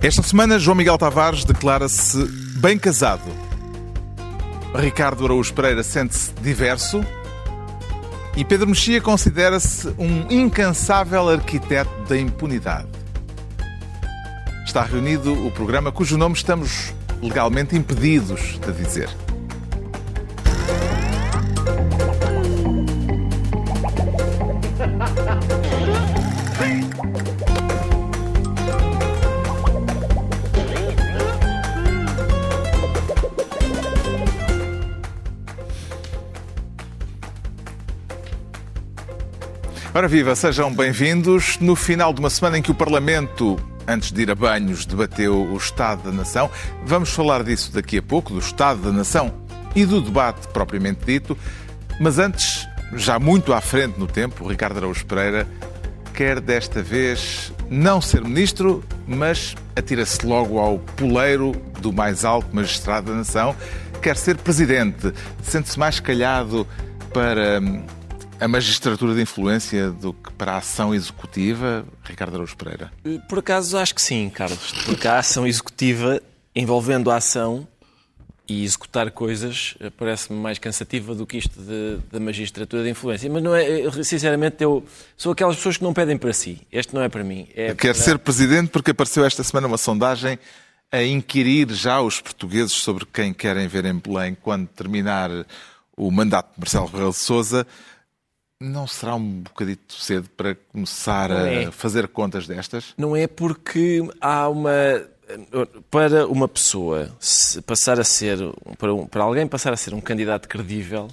Esta semana, João Miguel Tavares declara-se bem casado. Ricardo Araújo Pereira sente-se diverso. E Pedro Mexia considera-se um incansável arquiteto da impunidade. Está reunido o programa cujo nome estamos legalmente impedidos de dizer. Ora viva, sejam bem-vindos. No final de uma semana em que o Parlamento, antes de ir a banhos, debateu o Estado da Nação, vamos falar disso daqui a pouco, do Estado da Nação e do debate propriamente dito. Mas antes, já muito à frente no tempo, Ricardo Araújo Pereira quer desta vez não ser ministro, mas atira-se logo ao poleiro do mais alto magistrado da nação. Quer ser presidente. Sente-se mais calhado para a magistratura de influência do que para a ação executiva, Ricardo Araújo Pereira? Por acaso acho que sim, Carlos. Porque a ação executiva envolvendo a ação e executar coisas eh, parece-me mais cansativa do que isto da magistratura de influência. Mas não é, sinceramente, eu sou aquelas pessoas que não pedem para si. Este não é para mim. É Quer para... ser presidente porque apareceu esta semana uma sondagem a inquirir já os portugueses sobre quem querem ver em Belém quando terminar o mandato de Marcelo Rebelo de Sousa. Não será um bocadito cedo para começar é. a fazer contas destas? Não é porque há uma. Para uma pessoa passar a ser. Para, um, para alguém passar a ser um candidato credível,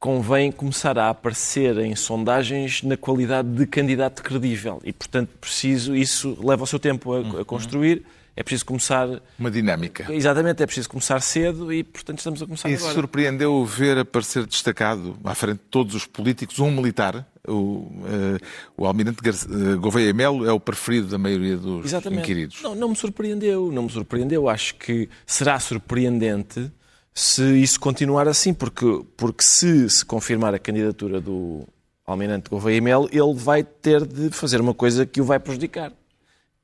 convém começar a aparecer em sondagens na qualidade de candidato credível. E, portanto, preciso. Isso leva o seu tempo a, a construir. Uhum é preciso começar. Uma dinâmica. Exatamente, é preciso começar cedo e, portanto, estamos a começar e agora. E surpreendeu ver aparecer destacado, à frente de todos os políticos, um militar. O, uh, o Almirante uh, Gouveia Melo é o preferido da maioria dos Exatamente. inquiridos. Não, não me surpreendeu, não me surpreendeu. Acho que será surpreendente se isso continuar assim, porque, porque se se confirmar a candidatura do Almirante Gouveia Melo, ele vai ter de fazer uma coisa que o vai prejudicar,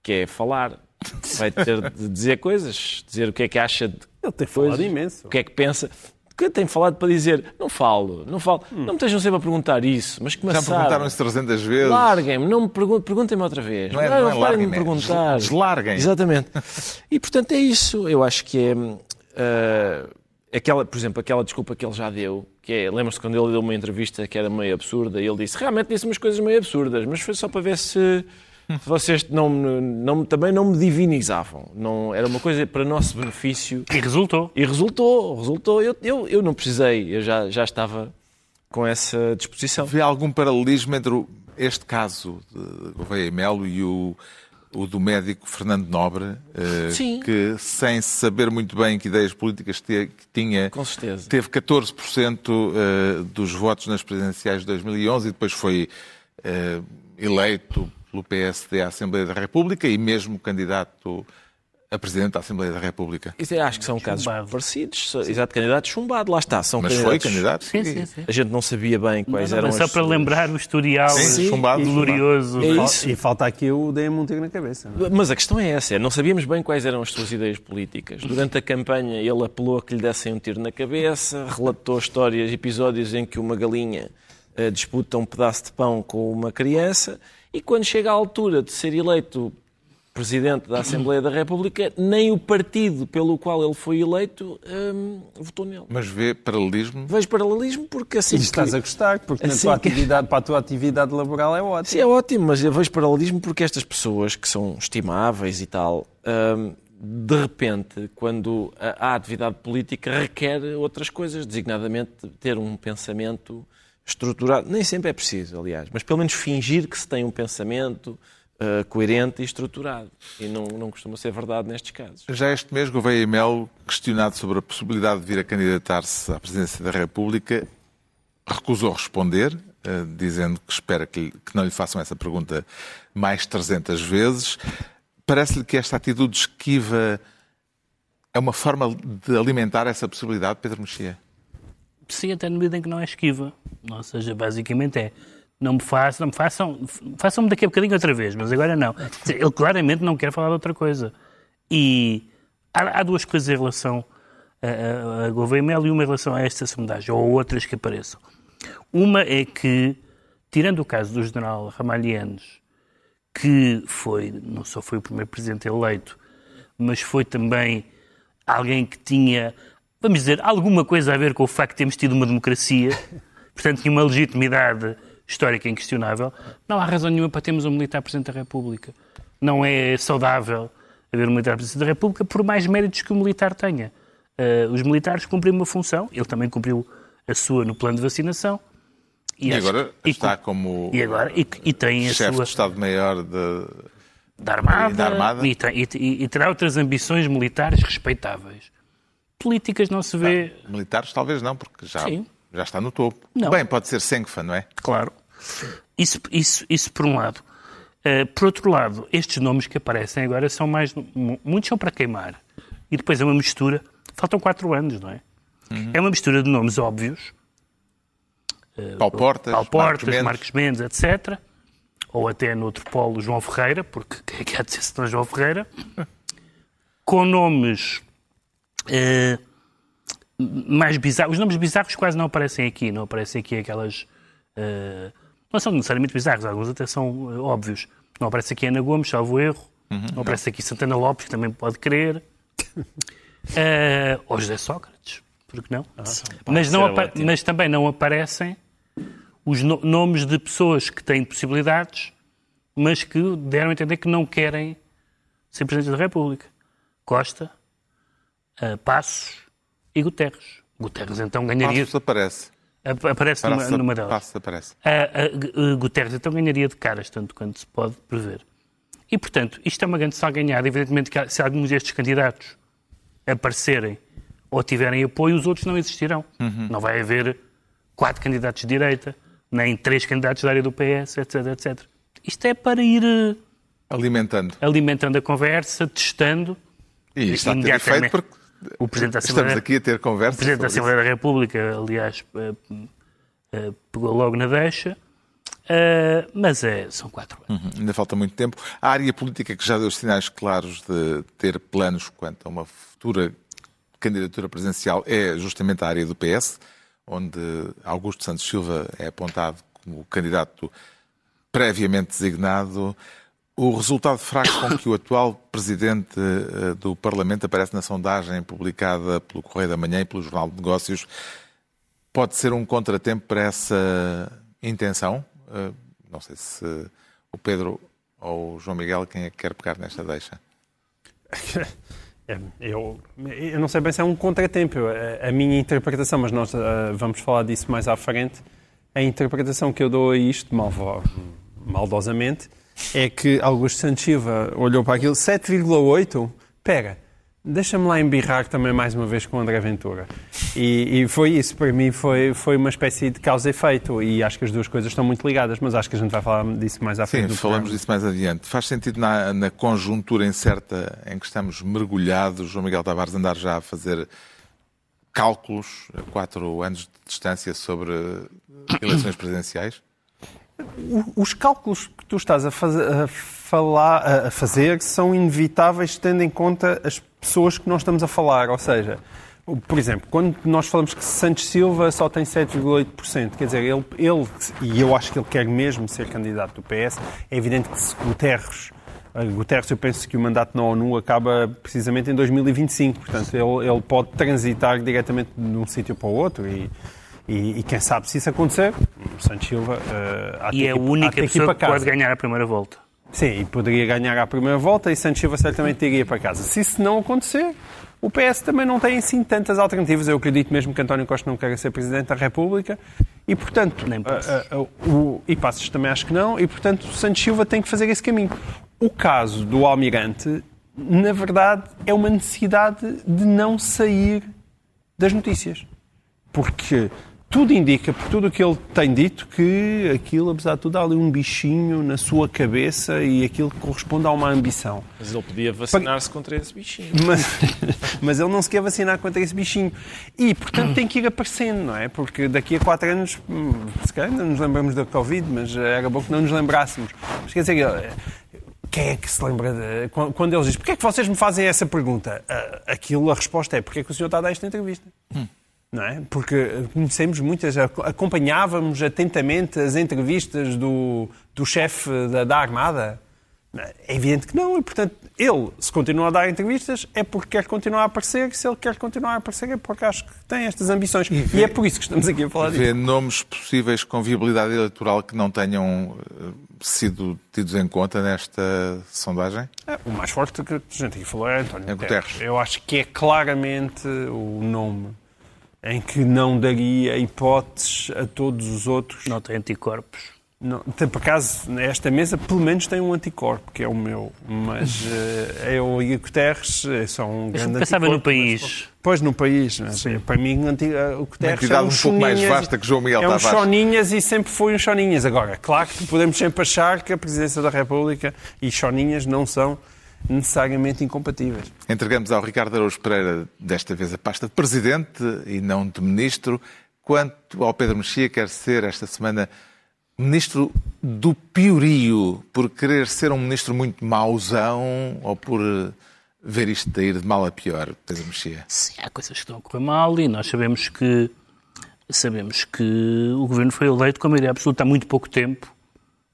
que é falar vai ter de dizer coisas, dizer o que é que acha de Ele tem coisas, falado imenso. o que é que pensa. O que tem falado para dizer? Não falo, não falo. Hum. Não me estejam sempre a perguntar isso, mas que Já me perguntaram isso 300 vezes. Larguem-me, não me perguntem, perguntem-me outra vez. Não, é, não, não, não parem de me perguntar. Deslarguem. Exatamente. E portanto é isso. Eu acho que é. Uh, aquela, por exemplo, aquela desculpa que ele já deu, que é, lembra-se quando ele deu uma entrevista que era meio absurda, e ele disse, realmente disse umas coisas meio absurdas, mas foi só para ver se vocês não, não, também não me divinizavam. Não, era uma coisa para nosso benefício. E resultou. E resultou, resultou. Eu, eu, eu não precisei, eu já, já estava com essa disposição. Vê algum paralelismo entre este caso de Gouveia Melo e o, o do médico Fernando Nobre, Sim. que sem saber muito bem que ideias políticas te, que tinha, Com certeza. teve 14% dos votos nas presidenciais de 2011 e depois foi eleito pelo PSD à Assembleia da República e mesmo candidato a Presidente da Assembleia da República. Isso é, acho que são casos parecidos. Exato, candidato chumbado, lá está. São Mas candidatos... foi candidato? Sim, sim, sim. A gente não sabia bem quais não, eram Só as para lembrar o historial Sim, chumbado, glorioso. É isso. E falta aqui o Deia Monteiro na cabeça. Não? é? Mas a questão é essa, não sabíamos bem quais eram as suas ideias políticas. Durante a campanha ele apelou a que lhe dessem um tiro na cabeça, relatou histórias, episódios em que uma galinha uh, disputa um pedaço de pão com uma criança e quando chega à altura de ser eleito Presidente da Assembleia da República, nem o partido pelo qual ele foi eleito hum, votou nele. Mas vê paralelismo? Vejo paralelismo porque assim. E estás que... a gostar, porque assim na tua que... atividade, para a tua atividade laboral é ótimo. Sim, é ótimo, mas eu vejo paralelismo porque estas pessoas que são estimáveis e tal, hum, de repente, quando há atividade política, requer outras coisas, designadamente ter um pensamento estruturado. Nem sempre é preciso, aliás, mas pelo menos fingir que se tem um pensamento uh, coerente e estruturado. E não, não costuma ser verdade nestes casos. Já este mês, Gouveia Melo, questionado sobre a possibilidade de vir a candidatar-se à presidência da República, recusou responder, uh, dizendo que espera que, que não lhe façam essa pergunta mais 300 vezes. Parece-lhe que esta atitude esquiva é uma forma de alimentar essa possibilidade, Pedro Mexia? Sim, até na medida em que não é esquiva. Ou seja, basicamente é não me façam, não me façam, façam-me daqui a bocadinho outra vez, mas agora não. Ele claramente não quer falar de outra coisa. E há, há duas coisas em relação a, a, a Gouveia Melo e uma em relação a esta sondagem, ou outras que apareçam. Uma é que, tirando o caso do general Ramalhianes, que foi, não só foi o primeiro presidente eleito, mas foi também alguém que tinha, vamos dizer, alguma coisa a ver com o facto de termos tido uma democracia, portanto tinha uma legitimidade histórica inquestionável, não há razão nenhuma para termos um militar Presidente da República. Não é saudável haver um militar Presidente da República, por mais méritos que o militar tenha. Uh, os militares cumprem uma função, ele também cumpriu a sua no plano de vacinação. E, e agora e, está como e agora, e, e tem chefe sua, de Estado-Maior da Armada, da Armada. E, e, e, terá outras ambições militares respeitáveis. Políticas não se vê. Ah, militares talvez não, porque já, já está no topo. Não. Bem, pode ser Senfa, não é? Claro. Isso, isso, isso por um lado. Uh, por outro lado, estes nomes que aparecem agora são mais. Muitos são para queimar. E depois é uma mistura. Faltam quatro anos, não é? Uhum. É uma mistura de nomes óbvios. Uh, Paulo Portas, Paulo Portas Marcos, Marcos Mendes, etc. Ou até no outro polo, João Ferreira, porque quem é que há de ser senão João Ferreira? Com nomes. Uh, mais bizarros. Os nomes bizarros quase não aparecem aqui. Não aparecem aqui aquelas. Uh, não são necessariamente bizarros, alguns até são uh, óbvios. Não aparece aqui Ana Gomes, salvo erro. Uhum, não aparece não. aqui Santana Lopes, que também pode querer. uh, ou José Sócrates, porque não? Ah, mas, não mas também não aparecem os no nomes de pessoas que têm possibilidades, mas que deram a entender que não querem ser Presidente da República. Costa, uh, Passos e Guterres. Guterres então ganharia... Passos aparece. Aparece numa, numa delas. Passos aparece. Uh, uh, Guterres então ganharia de caras, tanto quanto se pode prever. E, portanto, isto é uma grande salganhada. Evidentemente que se alguns destes candidatos aparecerem ou tiverem apoio, os outros não existirão. Uhum. Não vai haver quatro candidatos de direita, nem três candidatos da área do PS, etc, etc. Isto é para ir eh, alimentando, alimentando a conversa, testando. E isto está a ter efeito porque o Presidente da Assembleia, estamos aqui a ter conversa. O Presidente da Assembleia isso. da República, aliás, eh, eh, pegou logo na deixa. mas é, são quatro anos. Uhum, ainda falta muito tempo. A área política que já deu sinais claros de ter planos quanto a uma futura candidatura presidencial é justamente a área do PS onde Augusto Santos Silva é apontado como candidato previamente designado. O resultado fraco com que o atual presidente eh, do Parlamento aparece na sondagem publicada pelo Correio da Manhã e pelo Jornal de Negócios pode ser um contratempo para essa intenção? Eh, não sei se o Pedro ou o João Miguel, quem é que quer pegar nesta deixa? É, eu, eu não sei bem se é um contratempo. A, a minha interpretação, mas nós uh, vamos falar disso mais à frente, a interpretação que eu dou a isto, mal, maldosamente, é que Augusto Santos Silva olhou para aquilo, 7,8? Pera, Deixa-me lá embirrar também mais uma vez com o André Ventura. E, e, foi isso, para mim foi, foi uma espécie de causa e efeito. E acho que as duas coisas estão muito ligadas, mas acho que a gente vai falar disso mais à frente. Sim, falamos disso mais adiante. Faz sentido na, na conjuntura incerta em que estamos mergulhados, João Miguel Tavares andar já a fazer cálculos a quatro anos de distância sobre eleições presidenciais? Os cálculos que tu estás a, faz, a, falar, a fazer são inevitáveis tendo em conta as pessoas que nós estamos a falar. Ou seja, por exemplo, quando nós falamos que Santos Silva só tem 7,8%, quer dizer, ele, ele, e eu acho que ele quer mesmo ser candidato do PS, é evidente que se Guterres, eh, Guterres, eu penso que o mandato na ONU acaba precisamente em 2025, portanto, ele, ele pode transitar diretamente de um sítio para o outro e, e, e, quem sabe se isso acontecer, Santos Silva. Uh, e é a única pessoa que pode ganhar a primeira volta. Sim, e poderia ganhar à primeira volta e Santos Silva certamente iria para casa. Se isso não acontecer, o PS também não tem assim tantas alternativas. Eu acredito mesmo que António Costa não queira ser Presidente da República e, portanto, Nem uh, uh, o, e Passos também acho que não, e, portanto, Santos Silva tem que fazer esse caminho. O caso do Almirante, na verdade, é uma necessidade de não sair das notícias. Porque tudo indica, por tudo o que ele tem dito, que aquilo, apesar de tudo, há ali um bichinho na sua cabeça e aquilo corresponde a uma ambição. Mas ele podia vacinar-se contra esse bichinho. Mas, mas ele não se quer vacinar contra esse bichinho. E, portanto, tem que ir aparecendo, não é? Porque daqui a quatro anos, hum, se calhar não nos lembramos da Covid, mas era bom que não nos lembrássemos. Mas quer dizer, quem é que se lembra de. Quando eles dizem, porquê é que vocês me fazem essa pergunta? Aquilo, a resposta é, porquê é que o senhor está a dar esta entrevista? Hum. Não é? Porque conhecemos muitas, acompanhávamos atentamente as entrevistas do, do chefe da, da Armada. É evidente que não, e portanto, ele, se continua a dar entrevistas, é porque quer continuar a aparecer, se ele quer continuar a aparecer, é porque acho que tem estas ambições. E, vê, e é por isso que estamos aqui a falar disso. Vê nomes possíveis com viabilidade eleitoral que não tenham eh, sido tidos em conta nesta sondagem? É, o mais forte que a gente aqui falou é António é Guterres. Guterres. Eu acho que é claramente o nome em que não daria hipóteses a todos os outros. Não tem anticorpos. Não, por acaso, esta mesa pelo menos tem um anticorpo, que é o meu. Mas uh, eu e o Guterres eh, são um grande pensava no país. Mas, pois, no país. Sim. Para mim, eh, o Guterres é um, um pouco mais vasta que João Miguel É um choninhas e sempre foi um choninhas. Agora, claro que podemos sempre achar que a Presidência da República e choninhas não são necessariamente incompatíveis. Entregamos ao Ricardo Araújo Pereira, desta vez, a pasta de Presidente e não de Ministro. Quanto ao Pedro Mexia, quer ser esta semana ministro do piorio, por querer ser um ministro muito mauzão ou por eh, ver isto de ir de mal a pior, Pedro Mexia? Sim, há coisas que estão a correr mal e nós sabemos que sabemos que o governo foi eleito com a maioria absoluta há muito pouco tempo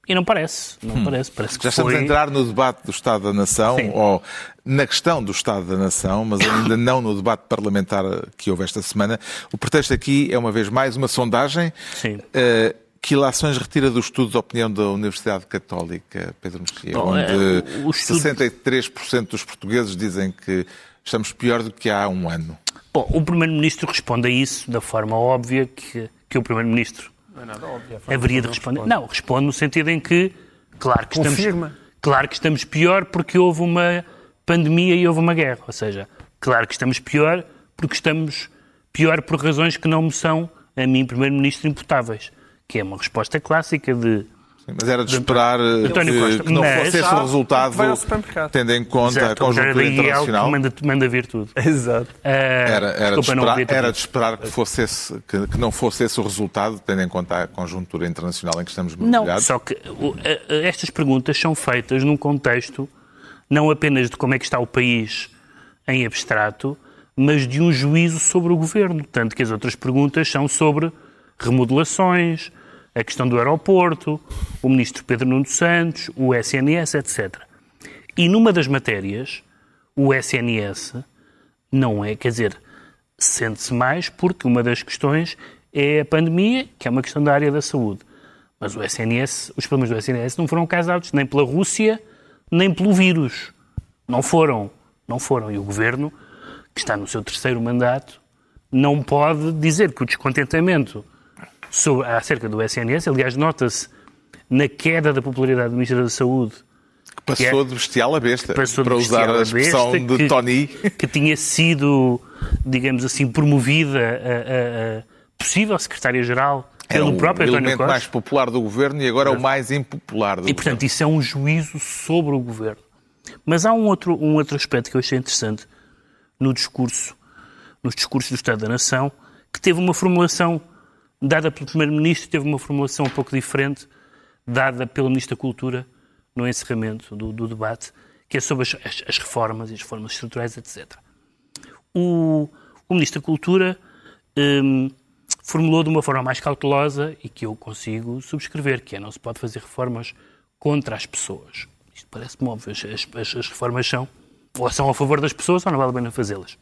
e não parece, não hum. parece, parece que Já estamos foi... a entrar no debate do Estado da Nação, Sim. ou na questão do Estado da Nação, mas ainda não no debate parlamentar que houve esta semana. O pretexto aqui é, uma vez mais, uma sondagem. Sim. Uh, que ilações retira do estudo de opinião da Universidade Católica, Pedro Mexia, onde é, estudo... 63% dos portugueses dizem que estamos pior do que há um ano? Bom, o Primeiro-Ministro responde a isso da forma óbvia que, que o Primeiro-Ministro é haveria de responder. Responde. Não, responde no sentido em que, claro que, estamos, claro que estamos pior porque houve uma pandemia e houve uma guerra. Ou seja, claro que estamos pior porque estamos pior por razões que não me são, a mim, Primeiro-Ministro, imputáveis que é uma resposta clássica de mas era de esperar eh, que, que, não fosse esse o resultado, tendo em conta Exato, a conjuntura é internacional. Manda, manda vir tudo. Exato. Uh, era, era, de esperar, era, de esperar, que, fosse esse, que, que, não fosse esse o resultado, tendo em conta a conjuntura internacional em que estamos mergulhados. Não, só que uh, estas perguntas são feitas num contexto não apenas de como é que está o país em abstrato, mas de um juízo sobre o governo. Tanto que as outras perguntas são sobre remodelações, a questão do aeroporto, o ministro Pedro Nuno Santos, o SNS, etc. E numa das matérias, o SNS não é, quer dizer, sente-se mais porque uma das questões é a pandemia, que é uma questão da área da saúde. Mas o SNS, os problemas do SNS não foram causados nem pela Rússia, nem pelo vírus. Não foram. Não foram. E o governo, que está no seu terceiro mandato, não pode dizer que o descontentamento sobre, acerca do SNS. Aliás, nota-se na queda da popularidade do Ministro da Saúde. Que passou que é, de bestial a besta, para usar a expressão besta, de Tony. Que tinha sido, digamos assim, promovida a, a, a possível secretária-geral pelo Era próprio António elemento mais popular do governo e agora é o mais impopular do E, portanto, isso é um juízo sobre o governo. Mas há um outro, um outro aspecto que eu achei interessante no discurso, nos discursos do Estado da Nação, que teve uma formulação dada pelo Primeiro-Ministro, teve uma formulação um pouco diferente, dada pelo Ministro da Cultura no encerramento do, do debate, que é sobre as, as, as, reformas e as reformas estruturais, etc. O, o Ministro da Cultura um, formulou de uma forma mais cautelosa e que eu consigo subscrever, que é não se pode fazer reformas contra as pessoas. Isto parece-me óbvio. As, as, as reformas são ou são a favor das pessoas ou não vale a pena fazê-las.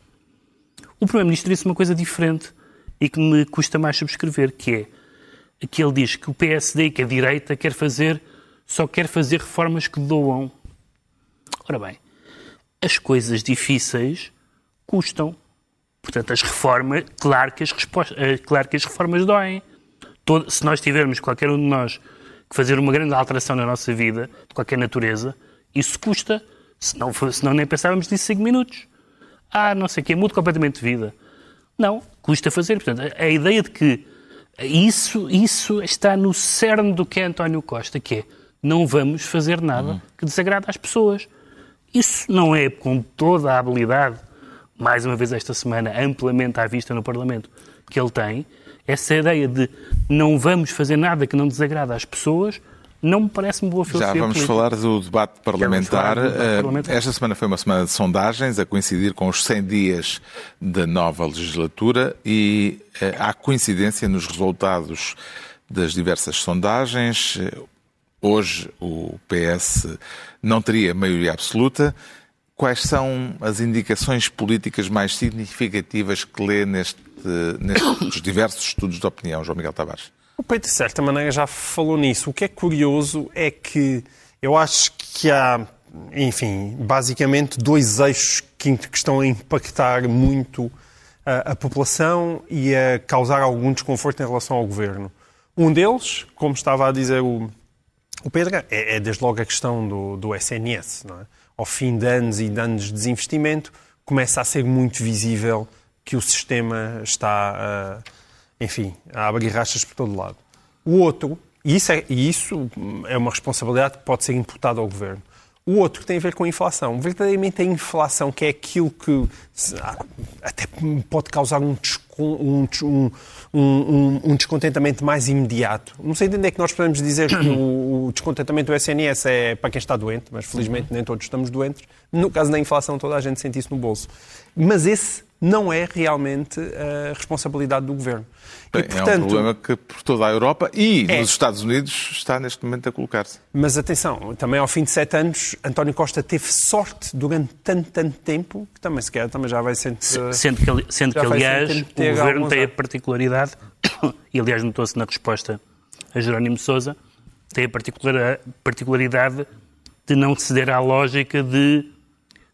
O Primeiro-Ministro disse uma coisa diferente e que me custa mais subscrever, que é que ele diz que o PSD, que a direita, quer fazer, só quer fazer reformas que doam. Ora bem, as coisas difíceis custam. Portanto, as reformas, claro que as, respostas, eh, claro que as reformas doem. Todo, se nós tivermos, qualquer um de nós, que fazer uma grande alteração na nossa vida, de qualquer natureza, isso custa. Se não, se não nem pensávamos nisso 5 minutos. Ah, não sei o quê, mudo completamente de vida. Não, custa fazer. Portanto, a, ideia de que isso, isso está no cerne do que é António Costa, que é não vamos fazer nada que desagrade às pessoas. Isso não é com toda a habilidade, mais uma vez esta semana, amplamente à vista no Parlamento, que ele tem. Essa ideia de não vamos fazer nada que não desagrade às pessoas não me parece uma boa filosofia Já vamos política. falar do debate parlamentar. do debate Eh, parlamentar. Esta semana foi uma semana de sondagens, a coincidir com os 100 dias da nova legislatura e eh, há coincidência nos resultados das diversas sondagens. Hoje o PS não teria maioria absoluta. Quais são as indicações políticas mais significativas que lê neste, nestes diversos estudos de opinião, João Miguel Tavares? O Pedro, de certa maneira, já falou nisso. O que é curioso é que eu acho que há, enfim, basicamente dois eixos que, que estão a impactar muito a, a população e a causar algum desconforto em relação ao governo. Um deles, como estava a dizer o, o Pedro, é, é desde logo a questão do, do SNS. É? Ao fim de anos e de anos de desinvestimento, começa a ser muito visível que o sistema está, uh, enfim, a abrir rachas por todo lado. O outro, e isso, é, e isso é uma responsabilidade que pode ser imputada ao governo. O outro tem a ver com a inflação. Verdadeiramente a inflação, que é aquilo que até pode causar um, um, um, um descontentamento mais imediato. Não sei de onde é que nós podemos dizer que o descontentamento do SNS é para quem está doente, mas felizmente nem todos estamos doentes. No caso da inflação, toda a gente sente isso no bolso. Mas esse não é realmente a responsabilidade do governo. Bem, e, portanto, é um problema que por toda a Europa e É. nos Estados Unidos está neste momento a colocar-se. Mas atenção, também ao fim de sete anos, António Costa teve sorte durante tanto, tanto tempo que também, se calhar, também já vai sendo. Sendo que, sendo que aliás, o governo tem a particularidade, e aliás notou-se na resposta a Jerónimo de Sousa, tem a particular- particularidade de não ceder à lógica de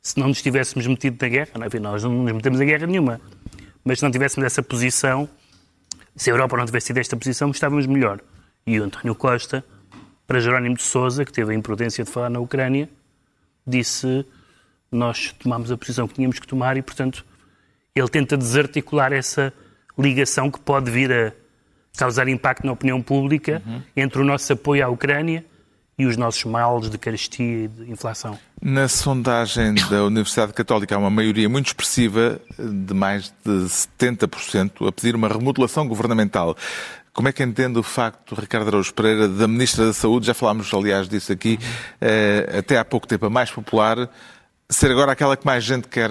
se não nos tivéssemos metido na guerra, não, enfim, nós não nos metemos em guerra nenhuma, mas se não tivéssemos essa posição, se a Europa não tivesse tido esta posição, estávamos melhor. E o António Costa, para Jerónimo de Sousa, que teve a imprudência de falar na Ucrânia, disse nós tomámos a posição que tínhamos que tomar e, portanto, ele tenta desarticular essa ligação que pode vir a causar impacto na opinião pública entre o nosso apoio à Ucrânia e os nossos males de carestia e de inflação. Na sondagem da Universidade Católica há uma maioria muito expressiva, de mais de 70%, a pedir uma remodelação governamental. Como é que entende o facto, Ricardo Araújo Pereira, da Ministra da Saúde, já falámos aliás disso aqui, eh, até há pouco tempo a mais popular, ser agora aquela que mais gente quer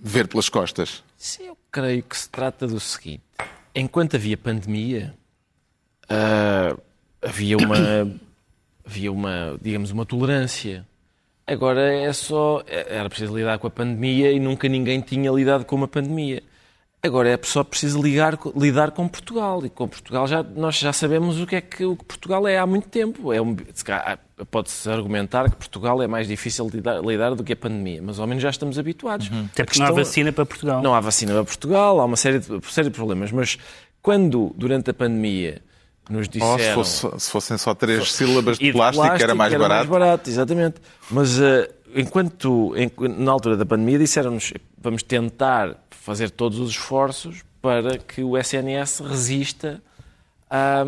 ver pelas costas? Sim, eu creio que se trata do seguinte. Enquanto havia pandemia, ah, havia uma, havia uma, digamos, uma tolerância. Agora é só, era preciso lidar com a pandemia e nunca ninguém tinha lidado com uma pandemia. Agora é só preciso ligar, lidar com Portugal. E com Portugal já, nós já sabemos o que é que, o que Portugal é há muito tempo. É um, Pode-se argumentar que Portugal é mais difícil lidar, lidar do que a pandemia, mas ao menos já estamos habituados. Até A porque não há vacina para Portugal. não há vacina para Portugal, há uma série de, série de problemas. Mas quando, durante a pandemia, nos disseram... se, fosse- se fossem só três sílabas E de plástico, era mais era barato. mais barato, exatamente. Mas eh, enquanto, em- na altura da pandemia, disseram-nos vamos tentar fazer todos os esforços para que o SNS resista à,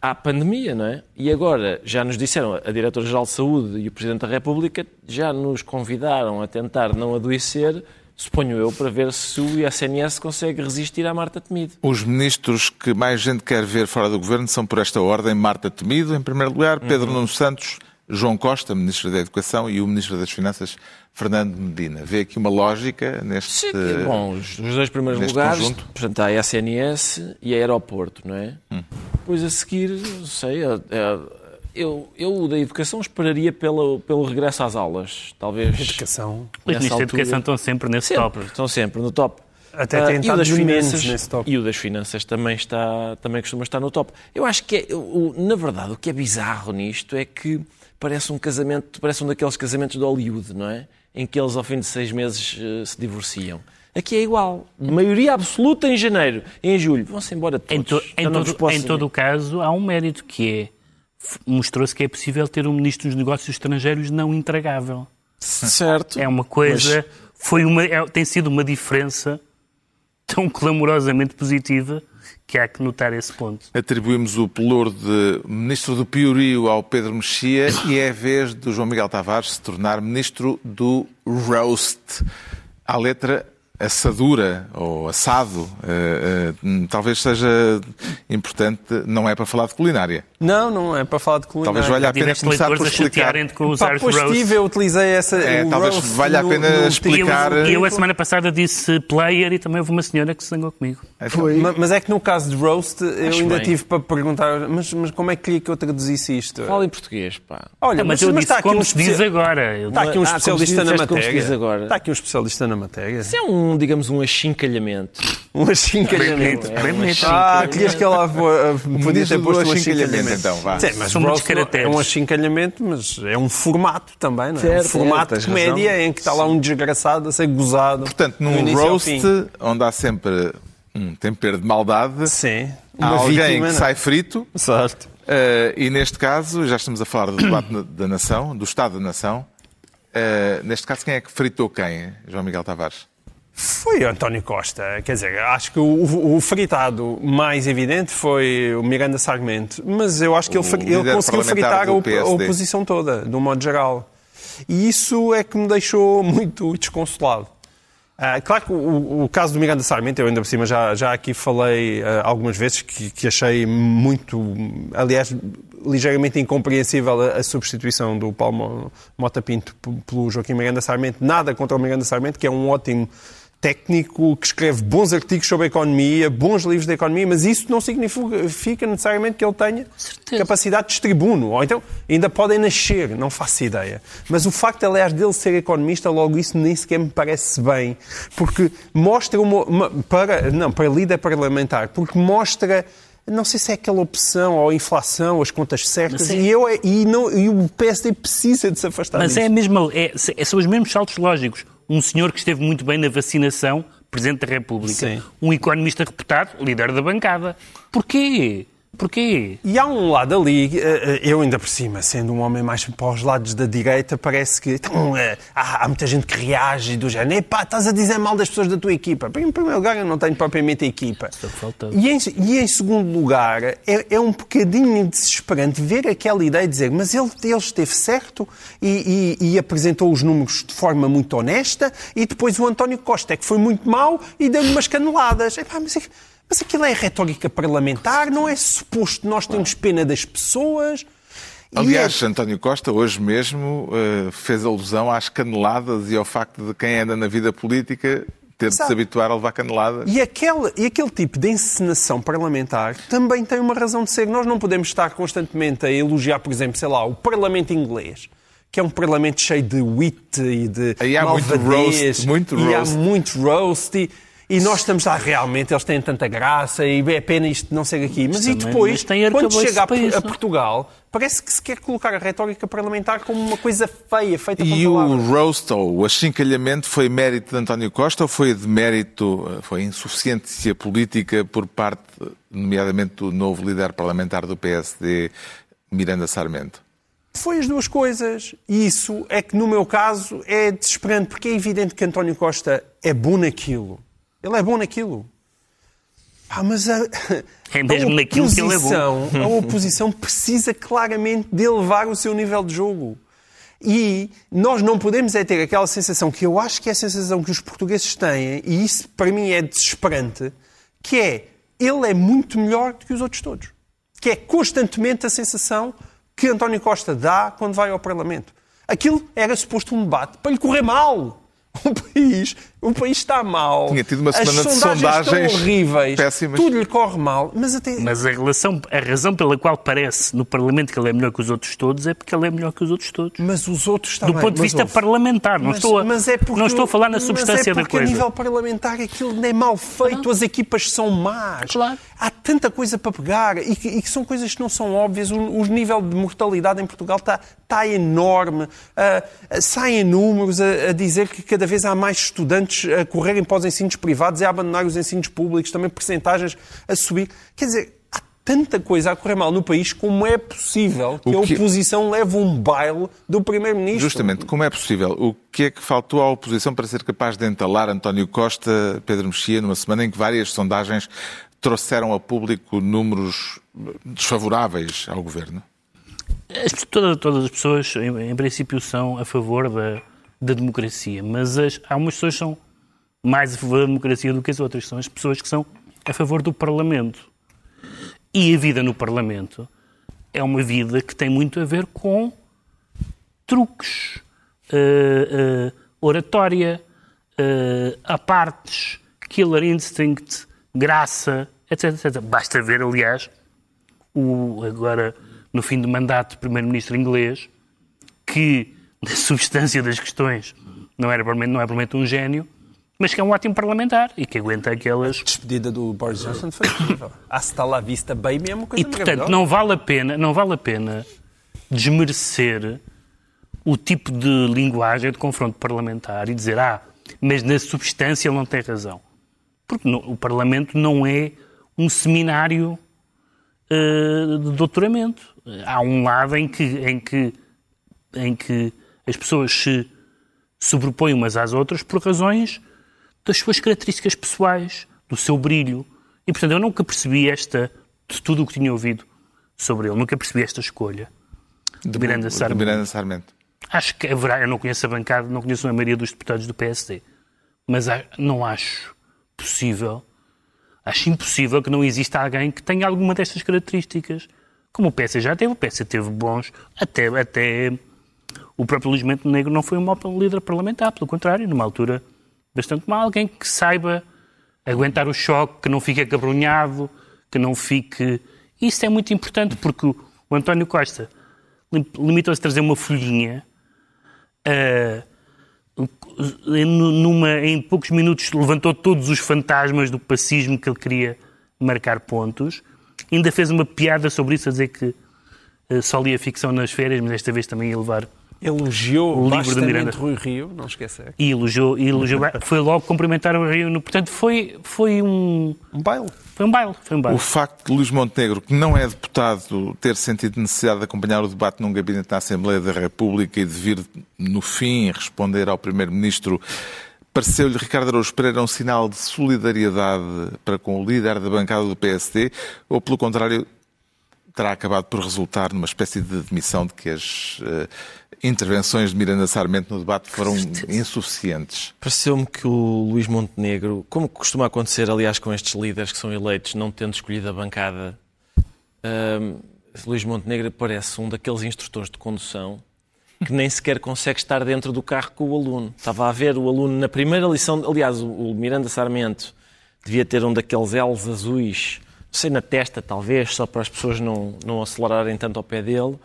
à pandemia, não é? E agora já nos disseram, a Diretora-Geral de Saúde e o Presidente da República já nos convidaram a tentar não adoecer, suponho eu, para ver se o SNS consegue resistir à Marta Temido. Os ministros que mais gente quer ver fora do governo são, por esta ordem, Marta Temido, em primeiro lugar, Pedro Uhum. Nuno Santos, João Costa, Ministro da Educação, e o Ministro das Finanças, Fernando Medina. Vê aqui uma lógica neste. Sim, bom, os, dois primeiros lugares, conjunto? portanto, há a SNS e a Aeroporto, não é? Hum. Depois a seguir, não sei, é- é- eu, eu da educação esperaria pelo, pelo regresso às aulas, talvez. Educação. Os ministros da. Educação estão sempre nesse Sempre, top. estão sempre no top. Até Ah, tem e o das finanças nesse top. e o das finanças também está também costuma estar no top. Eu acho que é, o- na verdade o que é bizarro nisto é que parece um casamento, parece um daqueles casamentos de Hollywood, não é? Em que eles ao fim de seis meses eh, se divorciam. Aqui é igual. Maioria absoluta em janeiro, em julho. Vão-se embora todos. Em, to- em todo, posso em todo o caso, há um mérito que é mostrou-se que é possível ter um ministro dos negócios estrangeiros não intragável. Certo. É uma coisa, foi uma, é- tem sido uma diferença tão clamorosamente positiva que há que notar esse ponto. Atribuímos o pelouro de Ministro do Piorio ao Pedro Mexia e é a vez do João Miguel Tavares se tornar Ministro do Roast. À letra assadura ou assado. Eh, eh, talvez seja importante, não é para falar de culinária. Não, não é para falar de culinária. Talvez valha a pena começar por explicar. com os Pá, pois tive, eu utilizei essa. É, o talvez roast valha a no- pena no explicar- título. E eu, a semana passada, disse player e também houve uma senhora que se zangou comigo. Foi. Ma- Mas é que no caso de roast, eu Acho ainda bem. tive para perguntar, mas, mas como é que queria que eu traduzisse isto? Fala em português, pá. Olha, Ah, mas, eu disse está aqui como um se diz agora. Eu- Está aqui um especialista na matéria. Está aqui um especialista na matéria. Isso é um, digamos, um achincalhamento. Um achincalhamento. Bem bonito, bem bonito. Ah, querias que ela uh, podia ter posto um achincalhamento, então, vá. Sim, mas São muitos caracteres. É um achincalhamento, mas é um formato também, não é? Certo, um formato é, de comédia razão. em que está lá um desgraçado a ser gozado. Portanto, num roast, onde há sempre um tempero de maldade, Sim. há Uma alguém vítima, que não é? sai frito. Certo. eh, e neste caso, já estamos a falar do debate da nação, do Estado da Nação. eh, neste caso, quem é que fritou quem, João Miguel Tavares? Foi António Costa. Quer dizer, acho que o, o fritado mais evidente foi o Miranda Sarmento. Mas eu acho que O ele, ele conseguiu fritar a, op- a oposição toda, de um modo geral. E isso é que me deixou muito desconsolado. Ah, claro que o, o caso do Miranda Sarmento, eu ainda por cima já, já aqui falei ah, algumas vezes que, que achei muito, aliás, ligeiramente incompreensível a, a substituição do Paulo Mo- Mota Pinto pelo Joaquim Miranda Sarmento. Nada contra o Miranda Sarmento, que é um ótimo técnico que escreve bons artigos sobre a economia, bons livros de economia, mas isso não significa necessariamente que ele tenha Certeza. capacidade de tribuno. Ou então ainda podem nascer, não faço ideia. Mas o facto, aliás, dele ser economista, logo isso nem sequer me parece bem, porque mostra uma, uma- para não para líder parlamentar, porque mostra não sei se é aquela opção ou a inflação, as contas certas, é- e, eu, e, não, e o PSD precisa de se afastar Mas disso. é mesmo, é, é- são os mesmos saltos lógicos. Um senhor que esteve muito bem na vacinação, Presidente da República. Sim. Um economista reputado, líder da bancada. Porquê? Porquê? E há um lado ali, eh, eh, eu ainda por cima, sendo um homem mais para os lados da direita, parece que então, eh, há, há muita gente que reage do género, epá, estás a dizer mal das pessoas da tua equipa. Em primeiro lugar, eu não tenho propriamente a equipa. E em, e em segundo lugar, é, é um bocadinho desesperante ver aquela ideia de dizer, mas ele, ele esteve certo e, e- e apresentou os números de forma muito honesta e depois o António Costa é que foi muito mau e deu-lhe umas caneladas. Epá, mas, é- mas aquilo é retórica parlamentar, não é suposto nós termos pena das pessoas. E Aliás, é- António Costa, hoje mesmo, eh, fez alusão às caneladas e ao facto de quem anda na vida política ter de se Exato. habituar a levar caneladas. E aquele, e aquele tipo de encenação parlamentar também tem uma razão de ser. Nós não podemos estar constantemente a elogiar, por exemplo, sei lá, o Parlamento inglês, que é um parlamento cheio de wit e de Aí há muito malvadez, roast, muito e roast. há muito roast. E, e nós estamos lá, realmente, eles têm tanta graça e é pena isto não ser aqui. Mas e também- depois, mas tem quando chega a, isso, a não? Portugal, parece que se quer colocar a retórica parlamentar como uma coisa feia, feita E com o roast ou o achincalhamento foi mérito de António Costa ou foi de mérito, eh, foi insuficiência política por parte, nomeadamente, do novo líder parlamentar do PSD, Miranda Sarmento? Foi as duas coisas. E isso é que, no meu caso, é desesperante, porque é evidente que António Costa é bom naquilo. Ele é bom naquilo. Ah, mas a, É mesmo a naquilo que ele é bom. oposição- A oposição precisa claramente de elevar o seu nível de jogo. E nós não podemos é ter aquela sensação que eu acho que é a sensação que os portugueses têm, e isso para mim é desesperante, que é ele é muito melhor do que os outros todos. Que é constantemente a sensação que António Costa dá quando vai ao Parlamento. Aquilo era suposto um debate para lhe correr mal. O país, o país está mal. Tinha tido uma As semana de sondagens sondagens estão horríveis. péssimas. Tudo lhe corre mal. Mas até... Mas a, relação, a razão pela qual parece no Parlamento que ele é melhor que os outros todos é porque ele é melhor que os outros todos. Mas os outros Do também. ponto de mas vista ouve. parlamentar, não, Mas- estou, a, mas é porque- não estou a falar na mas substância é da porque coisa. a nível parlamentar aquilo é mal feito, as equipas são más. Claro. Há tanta coisa para pegar e que, e que são coisas que não são óbvias. O, o nível de mortalidade em Portugal está, está enorme. Ah, saem números a, a dizer que cada vez há mais estudantes a correrem para os ensinos privados e a abandonar os ensinos públicos, também percentagens a subir. Quer dizer, há tanta coisa a correr mal no país, como é possível que O a que- oposição leve um baile do Primeiro-Ministro? Justamente, como é possível? O que é que faltou à oposição para ser capaz de entalar António Costa, Pedro Mexia, numa semana em que várias sondagens trouxeram a público números desfavoráveis ao governo? As- toda- todas as pessoas, em, em princípio, são a favor da, da democracia, mas as- há umas pessoas que são mais a favor da democracia do que as outras. São as pessoas que são a favor do Parlamento. E a vida no Parlamento é uma vida que tem muito a ver com truques, uh, uh, oratória, uh, apartes, killer instinct, graça, etc, etc. Basta ver, aliás, o, agora no fim do mandato do primeiro-ministro inglês, que na substância das questões não, era, não é provavelmente um gênio, mas que é um ótimo parlamentar e que aguenta aquelas... A despedida do Boris Johnson foi incrível. Hasta la vista bem mesmo coisa E, portanto, não vale a pena, não vale a pena desmerecer o tipo de linguagem de confronto parlamentar e dizer, ah, mas na substância ele não tem razão. Porque no, o Parlamento não é um seminário uh, de doutoramento. Há um lado em que, em que, em que as pessoas se sobrepõem umas às outras por razões das suas características pessoais, do seu brilho. E, portanto, eu nunca percebi esta, de tudo o que tinha ouvido sobre ele, nunca percebi esta escolha de, Miranda Sarmento. De Miranda Sarmento. Acho que haverá, eu não conheço a bancada, não conheço a maioria dos deputados do PSD, mas não acho possível, acho impossível que não exista alguém que tenha alguma destas características. Como o PS já teve, o PS teve bons, até, até o próprio Luís Negro não foi um mau líder parlamentar, pelo contrário, numa altura bastante mal, alguém que saiba aguentar o choque, que não fique acabrunhado, que não fique... Isso é muito importante porque o António Costa limitou-se a trazer uma folhinha uh, numa, em poucos minutos levantou todos os fantasmas do pacismo que ele queria marcar pontos. Ainda fez uma piada sobre isso, a dizer que uh, só lia ficção nas férias, mas esta vez também ia levar Elogiou o livro de Miranda Rui Rio, não esquecer. E elogiou, e elogiou foi logo cumprimentar o Rio. Portanto, foi, foi um... Um baile. Foi um baile, foi um baile. O facto de Luís Montenegro, que não é deputado, ter sentido necessidade de acompanhar o debate num gabinete na Assembleia da República e de vir, no fim, responder ao Primeiro-Ministro, pareceu-lhe Ricardo Araújo Pereira um sinal de solidariedade para com o líder da bancada do PSD, ou, pelo contrário, terá acabado por resultar numa espécie de demissão de que as... Uh, intervenções de Miranda Sarmento no debate foram insuficientes. Pareceu-me que o Luís Montenegro, como costuma acontecer, aliás, com estes líderes que são eleitos, não tendo escolhido a bancada, um, Luís Montenegro parece um daqueles instrutores de condução que nem sequer consegue estar dentro do carro com o aluno. Estava a ver o aluno na primeira lição, aliás, o Miranda Sarmento devia ter um daqueles L's azuis, sei, na testa talvez, só para as pessoas não, não acelerarem tanto ao pé dele.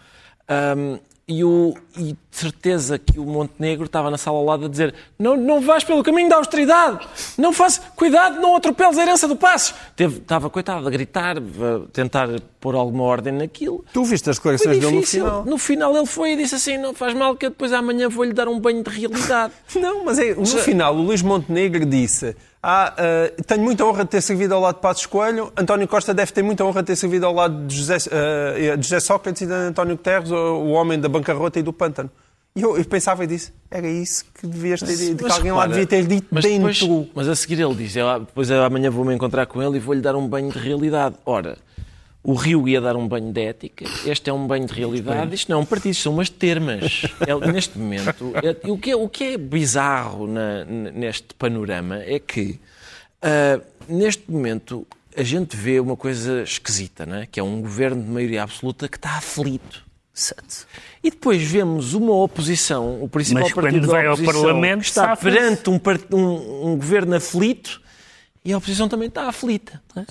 Um, e, o, e de certeza que o Montenegro estava na sala ao lado a dizer não, não vais pelo caminho da austeridade, não faz, cuidado, não atropeles a herança do Passos. Teve, estava, coitado, a gritar, a tentar pôr alguma ordem naquilo. Tu viste as declarações dele no final? No final ele foi e disse assim, não faz mal que eu depois amanhã vou-lhe dar um banho de realidade. não, mas é, no final o Luís Montenegro disse ah, uh, tenho muita honra de ter servido ao lado de Passos Coelho. António Costa deve ter muita honra de ter servido ao lado de José, uh, de José Sócrates e de António Guterres, o homem da bancarrota e do pântano. E eu, eu, pensava e disse, era isso que devias ter dito, que alguém repara, lá devia ter dito mas dentro. Depois, mas a seguir ele diz, depois amanhã vou-me encontrar com ele e vou-lhe dar um banho de realidade. Ora, o Rio ia dar um banho de ética, este é um banho de realidade, isto não é um partido, são umas termas. É, neste momento, é, o, que é, o que é bizarro na, neste panorama é que, uh, neste momento, a gente vê uma coisa esquisita, né? que é um governo de maioria absoluta que está aflito. E depois vemos uma oposição, o principal Mas partido vai ao Parlamento, está perante um, um, um, governo aflito e a oposição também está aflita. É?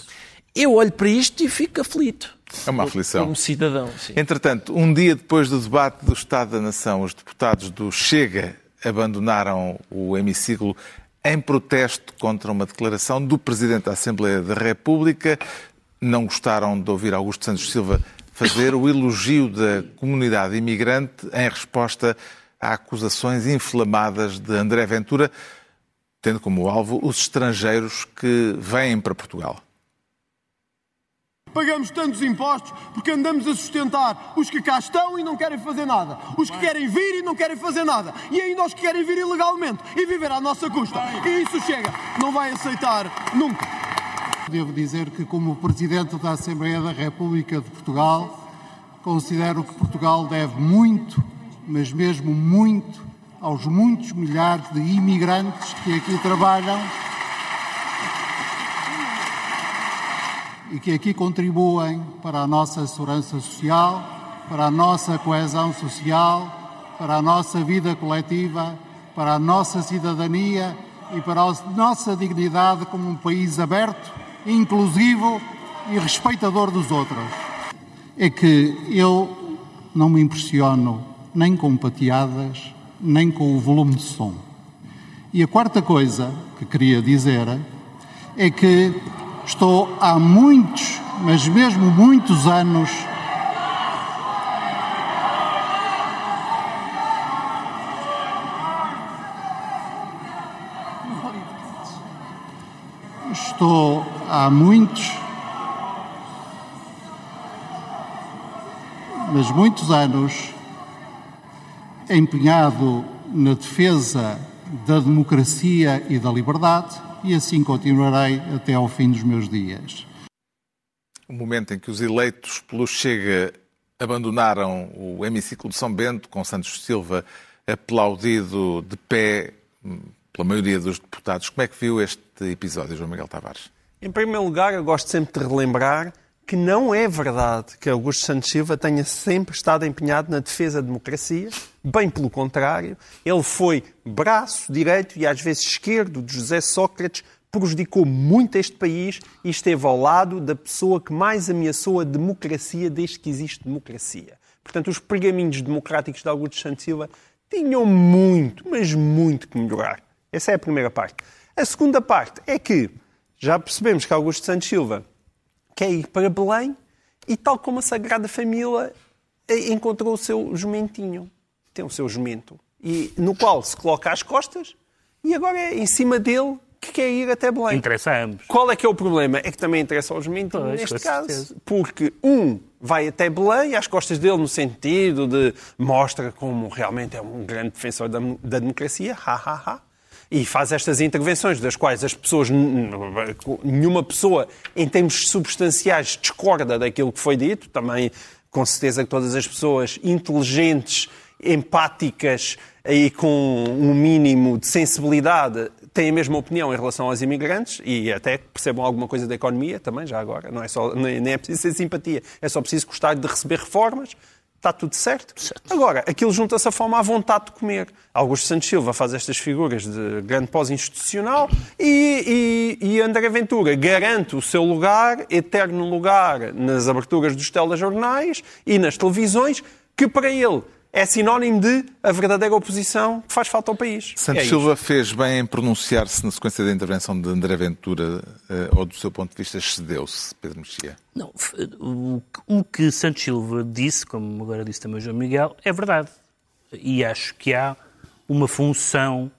Eu olho para isto e fico aflito. É uma aflição. Como cidadão, sim. Entretanto, um dia depois do debate do Estado da Nação, os deputados do Chega abandonaram o hemiciclo em protesto contra uma declaração do Presidente da Assembleia da República. Não gostaram de ouvir Augusto Santos Silva fazer o elogio da comunidade imigrante em resposta a acusações inflamadas de André Ventura, tendo como alvo os estrangeiros que vêm para Portugal pagamos tantos impostos porque andamos a sustentar os que cá estão e não querem fazer nada, os que querem vir e não querem fazer nada, e ainda os que querem vir ilegalmente e viver à nossa custa. E isso chega, não vai aceitar nunca. Devo dizer que, como Presidente da Assembleia da República de Portugal, considero que Portugal deve muito, mas mesmo muito, aos muitos milhares de imigrantes que aqui trabalham e que aqui contribuem para a nossa segurança social, para a nossa coesão social, para a nossa vida coletiva, para a nossa cidadania e para a nossa dignidade como um país aberto, inclusivo e respeitador dos outros. É que eu não me impressiono nem com pateadas, nem com o volume de som. E a quarta coisa que queria dizer é que estou há muitos, mas mesmo muitos anos Estou há muitos, mas muitos anos empenhado na defesa da democracia e da liberdade e assim continuarei até ao fim dos meus dias. O momento em que os eleitos pelo Chega abandonaram o hemiciclo de São Bento, com Santos Silva aplaudido de pé pela maioria dos deputados. Como é que viu este episódio, João Miguel Tavares? Em primeiro lugar, eu gosto sempre de relembrar que não é verdade que Augusto Santos Silva tenha sempre estado empenhado na defesa da democracia. Bem pelo contrário, ele foi braço direito e às vezes esquerdo de José Sócrates, prejudicou muito este país e esteve ao lado da pessoa que mais ameaçou a democracia desde que existe democracia. Portanto, os pergaminhos democráticos de Augusto Santos Silva tinham muito, mas muito que melhorar. Essa é a primeira parte. A segunda parte é que já percebemos que Augusto Santos Silva quer ir para Belém e, tal como a Sagrada Família, eh, encontrou o seu jumentinho. Tem o seu jumento. E, no qual se coloca às costas e agora é em cima dele que quer ir até Belém. Interessa a ambos. Qual é que é o problema? É que também interessa ao jumentinho Pois, neste caso. certeza. Porque um vai até Belém, às costas dele, no sentido de mostra como realmente é um grande defensor da, da democracia, ha, ha, ha. E faz estas intervenções, das quais as pessoas, nenhuma pessoa, em termos substanciais, discorda daquilo que foi dito. Também, com certeza, que todas as pessoas inteligentes, empáticas e com um mínimo de sensibilidade têm a mesma opinião em relação aos imigrantes e até percebam alguma coisa da economia também, já agora. Não é só, nem, é preciso ter simpatia, é só preciso gostar de receber reformas. Está tudo certo. Agora, aquilo junta-se a fome à vontade de comer. Augusto Santos Silva faz estas figuras de grande pós-institucional e, e, e André Ventura garante o seu lugar, eterno lugar, nas aberturas dos telejornais e nas televisões, que para ele é sinónimo de a verdadeira oposição que faz falta ao país. Santos É isto. Silva fez bem em pronunciar-se na sequência da intervenção de André Ventura, eh, ou do seu ponto de vista excedeu-se, Pedro Mexia? Não, o que Santos Silva disse, como agora disse também o João Miguel, é verdade. E acho que há uma função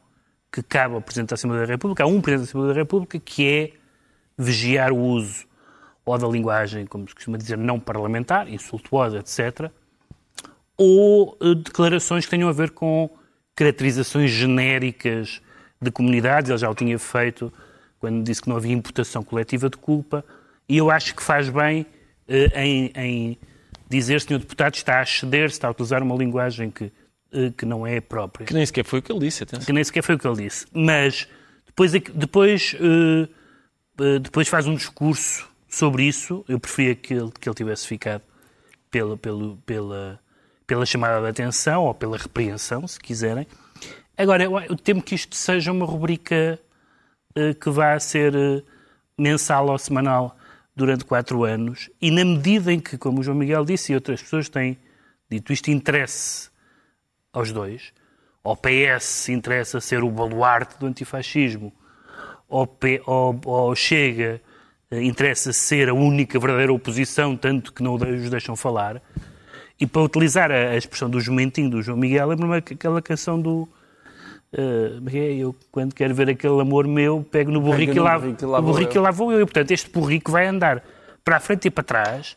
que cabe ao Presidente da Assembleia da República, há um Presidente da Assembleia da República que é vigiar o uso ou da linguagem, como se costuma dizer, não parlamentar, insultuosa, etc., ou eh, declarações que tenham a ver com caracterizações genéricas de comunidades. Ele já o tinha feito quando disse que não havia imputação coletiva de culpa. E eu acho que faz bem eh, em, em dizer, Sr. Deputado, está a exceder, está a utilizar uma linguagem que, eh, que não é própria Que nem sequer foi o que ele disse, atenção. que nem sequer foi o que ele disse. Mas depois, é depois, eh, depois faz um discurso sobre isso. Eu preferia que ele, que ele tivesse ficado pela, pelo- pela, pela chamada de atenção ou pela repreensão, se quiserem. Agora, eu, temo que isto seja uma rubrica eh, que vá ser eh, mensal ou semanal durante quatro anos e na medida em que, como o João Miguel disse e outras pessoas têm dito isto, interesse aos dois. Ao PS interessa ser o baluarte do antifascismo, ao, P, ao, ao Chega eh, interessa ser a única verdadeira oposição, tanto que não os deixam falar. E para utilizar a, a expressão do jumentinho do João Miguel, lembro-me aquela canção do. é? eu, quando quero ver aquele amor meu, pego no burrico, no e, lá, burrico e lá burrico eu. e lá vou eu. E, portanto, este burrico vai andar para a frente e para trás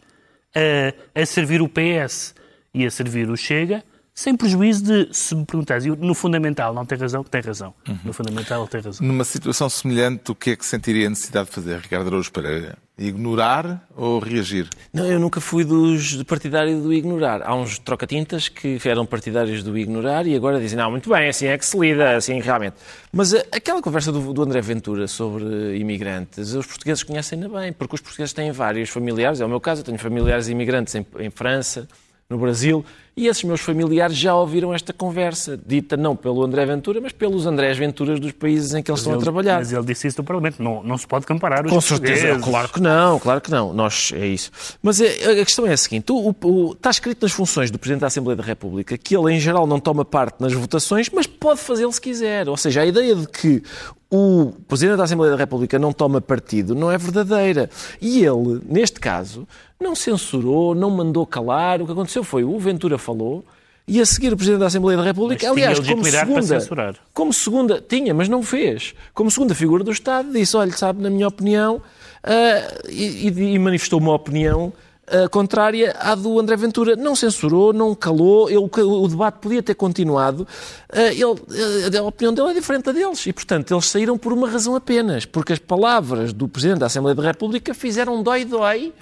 a, a servir o PS e a servir o Chega, sem prejuízo de, se me perguntares, no fundamental não tem razão, tem razão. No fundamental tem razão. Numa situação semelhante, o que é que sentiria a necessidade de fazer, Ricardo Araújo Pereira? Ignorar ou reagir? Não, eu nunca fui dos partidário do ignorar. Há uns troca-tintas que eram partidários do ignorar e agora dizem, não, muito bem, assim é que se lida, assim realmente. Mas a- aquela conversa do, do André Ventura sobre imigrantes, os portugueses conhecem-na bem, porque os portugueses têm vários familiares, é o meu caso, eu tenho familiares imigrantes em, em França, no Brasil, e esses meus familiares já ouviram esta conversa, dita não pelo André Ventura, mas pelos Andrés Venturas dos países em que eles estão a Ele- trabalhar. Mas ele disse isso no Parlamento. Não, não se pode comparar os Com certeza, portugueses. claro que não, claro que não. Nós, é isso. Mas é- a questão é a seguinte: o- o- está escrito nas funções do Presidente da Assembleia da República que ele, em geral, não toma parte nas votações, mas pode fazê-lo se quiser. Ou seja, a ideia de que o Presidente da Assembleia da República não toma partido não é verdadeira. E ele, neste caso, não censurou, não mandou calar. O que aconteceu foi o Ventura falou. E a seguir o Presidente da Assembleia da República, Mas aliás, como segunda, como segunda, tinha, mas não fez. Como segunda figura do Estado, disse: olha, sabe, na minha opinião, e, e- e manifestou uma opinião contrária à do André Ventura. Não censurou, não calou, ele- o debate podia ter continuado. Ah, ele- ah, a opinião dele é diferente da deles. E, portanto, eles saíram por uma razão apenas: porque as palavras do Presidente da Assembleia da República fizeram dói-dói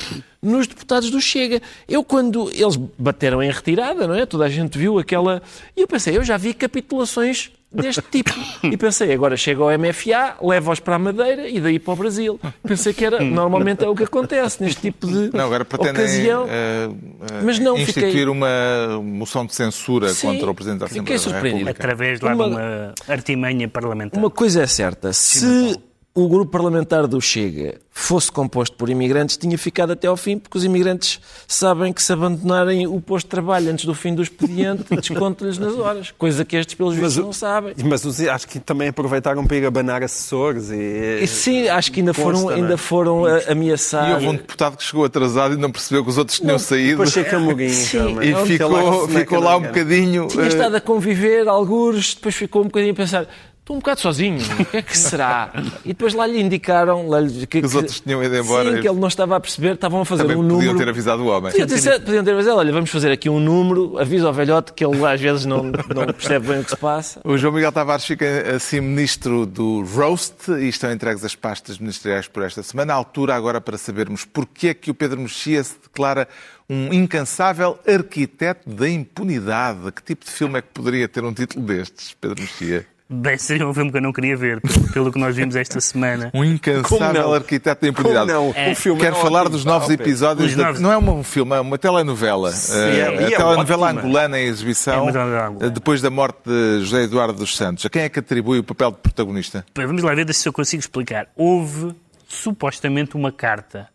nos deputados do Chega. Eu, quando eles bateram em retirada, não é? Toda a gente viu aquela. E eu pensei, eu já vi capitulações deste tipo. E pensei, agora chega ao MFA, leva-os para a Madeira e daí para o Brasil. Pensei que era, normalmente é o que acontece neste tipo de Não, agora pretendem ocasião. eh, eh, Mas não, instituir fiquei- uma moção de censura Sim, contra o Presidente da fiquei Assembleia da surpreendido. República. Através lá Uma- de uma artimanha parlamentar. Uma coisa é certa, se o grupo parlamentar do Chega fosse composto por imigrantes, tinha ficado até ao fim, porque os imigrantes sabem que se abandonarem o posto de trabalho antes do fim do expediente, desconto-lhes nas horas. Coisa que estes, pelos vistos, não sabem. Mas os- acho que também aproveitaram para ir abanar assessores e... E sim, acho que ainda foram, não é? ainda foram a- ameaçar. E houve um deputado que chegou atrasado e não percebeu que os outros tinham saído Depois Checa Amorim. Sim, e Não, ficou, Aquela ficou lá um bocadinho. Tinha eh, estado a conviver, alguns, depois ficou um bocadinho a pensar. Estou um bocado sozinho, o que é que será? E depois lá lhe indicaram lá lhe- que, os outros tinham ido embora. Sim, que ele não estava a perceber, estavam a fazer Também um podiam número. ter avisado o homem. Podiam ter, podiam ter avisado, olha, vamos fazer aqui um número, avisa ao velhote que ele às vezes não, não percebe bem o que se passa. O João Miguel Tavares fica assim ministro do Roast e estão entregues as pastas ministeriais por esta semana. A altura agora para sabermos porque é que o Pedro Mexia se declara um incansável arquiteto da impunidade. Que tipo de filme é que poderia ter um título destes, Pedro Mexia? Bem, seria um filme que eu não queria ver, pelo, pelo que nós vimos esta semana. Um incansável arquiteto da impunidade. Como não? É. O filme Quero é falar ótimo. dos novos Ah, episódios. Os da- novos- Não é um filme, é uma telenovela. Eh, e a é telenovela ótima. angolana em É exibição, angolana. eh, depois da morte de José Eduardo dos Santos. A quem é que atribui o papel de protagonista? Bem, Vamos lá ver se eu consigo explicar. Houve supostamente uma carta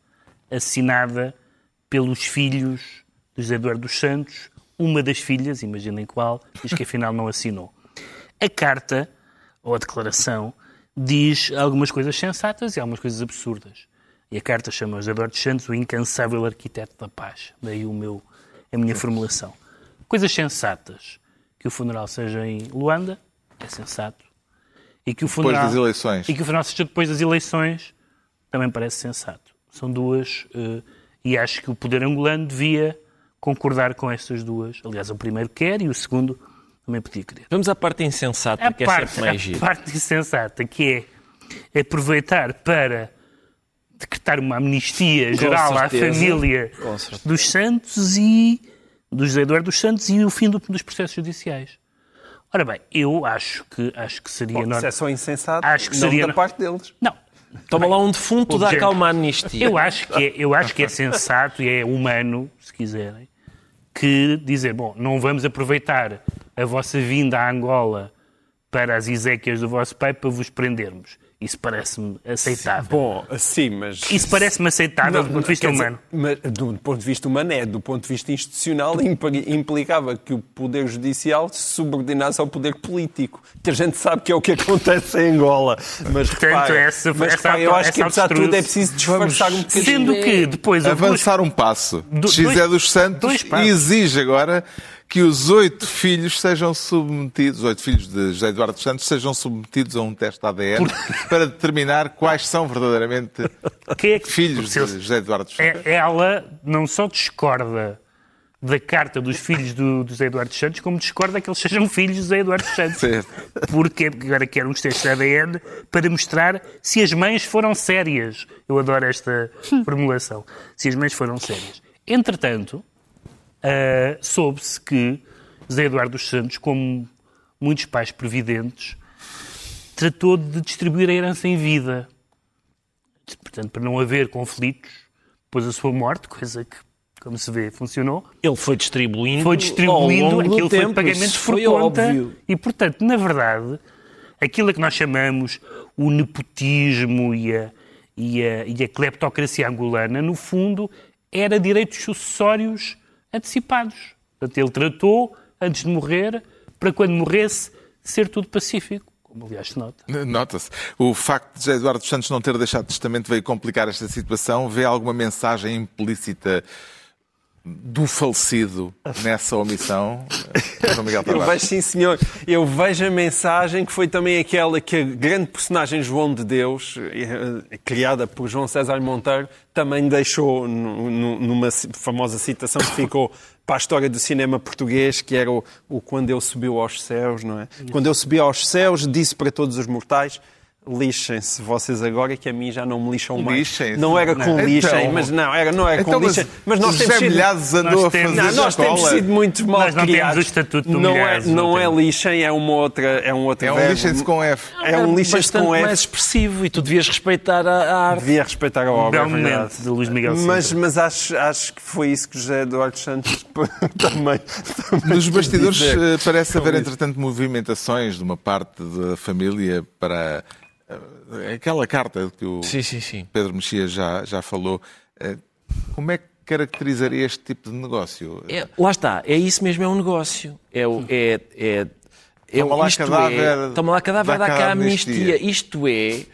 assinada pelos filhos de José Eduardo dos Santos. Uma das filhas, imaginem qual, diz que afinal não assinou. A carta, ou a declaração, diz algumas coisas sensatas e algumas coisas absurdas. E a carta chama José Eduardo Santos o incansável arquiteto da paz. Daí o meu, a minha formulação. Coisas sensatas. Que o funeral seja em Luanda, é sensato. E que o Depois funeral, das eleições. E que o funeral seja depois das eleições, também parece sensato. São duas, eh, e acho que o poder angolano devia concordar com estas duas. Aliás, o primeiro quer e o segundo também podia querer. Vamos à parte insensata, A que é parte, sempre mais a giro. parte insensata, que é aproveitar para decretar uma amnistia geral à certeza. família Com certeza. dos Santos e do José Eduardo dos Santos e o fim do- dos processos judiciais. Ora bem, eu acho que acho que seria Bom, normal. é só insensato, Acho que não seria- da parte deles. Não, Toma lá um defunto, dá cá uma amnistia. Eu acho que é, eu acho que é sensato e é humano, se quiserem, que dizer, bom, não vamos aproveitar a vossa vinda à Angola para as Ezequias do vosso pai para vos prendermos. Isso parece-me aceitável. Bom, sim, mas... Isso parece-me aceitável do ponto de vista quer dizer, humano. mas do ponto de vista humano é, do ponto de vista institucional impli- implicava que o poder judicial se subordinasse ao poder político, que a gente sabe que é o que acontece em Angola. Mas Portanto, repara, essa- mas, essa repara, eu acho que apesar de tudo é preciso disfarçar um bocadinho. Sendo que depois Avançar um passo. Do- José dois- dos Santos exige agora que os oito filhos sejam submetidos, os oito filhos de José Eduardo Santos sejam submetidos a um teste ADN para determinar quais são verdadeiramente é que- filhos se de José Eduardo dos Santos. é- ela não só discorda da carta dos filhos do, do José Eduardo Santos, como discorda que eles sejam filhos do José Eduardo Santos. Certo. Porque agora quero uns testes de ADN para mostrar se as mães foram sérias. Eu adoro esta formulação. Se as mães foram sérias. Entretanto, ah, soube-se que José Eduardo dos Santos, como muitos pais previdentes, tratou de distribuir a herança em vida. Portanto, para não haver conflitos, depois da sua morte, coisa que, como se vê, funcionou, Ele foi distribuindo, foi distribuindo ao longo do aquilo foi tempo. pagamentos Isso por foi conta. óbvio. E, portanto, na verdade, aquilo a que nós chamamos o nepotismo e a, e a, e a cleptocracia angolana, no fundo, era direitos sucessórios antecipados. Portanto, ele tratou, antes de morrer, para quando morresse, ser tudo pacífico, como aliás se nota. Nota-se. O facto de Eduardo Santos não ter deixado testamento veio complicar esta situação. Vê alguma mensagem implícita do falecido nessa omissão? Eu vejo, sim, senhor. Eu vejo a mensagem que foi também aquela que a grande personagem João de Deus, eh, criada por João César Monteiro, também deixou nu- nu- numa famosa citação que ficou para a história do cinema português, que era o, o Quando Eu Subiu aos Céus, não é? Quando eu subi aos céus, disse para todos os mortais. Lixem-se vocês agora que a mim já não me lixam mais. Lixem-se. Não era com Não. lixem, Então- mas não, era, não era Então, com lixem. Mas nós temos sido- Milhares andou a temos- fazer não, nós temos sido muito mal Nós não temos criados. o estatuto do não Milhares, é, não não é temos. lixem, é uma outra, é um outro É um lixem-se com F. É um lixem-se bastante com mais F. expressivo e tu devias respeitar a, arte. Devia respeitar a obra, é verdade. de Luís Miguel. Mas, mas acho, acho que foi isso que José Eduardo Santos também, também Nos bastidores dizer. eh, parece haver, isso. entretanto, movimentações de uma parte da família para aquela carta que o Sim, sim, sim. Pedro Mexia já, já falou. Eh, Como é que caracterizaria este tipo de negócio? É, lá está, é isso mesmo, é um negócio. É, o- é, é, é, Toma lá isto cadáver, é, toma lá cadáver, dá dá cá amnistia. Isto é,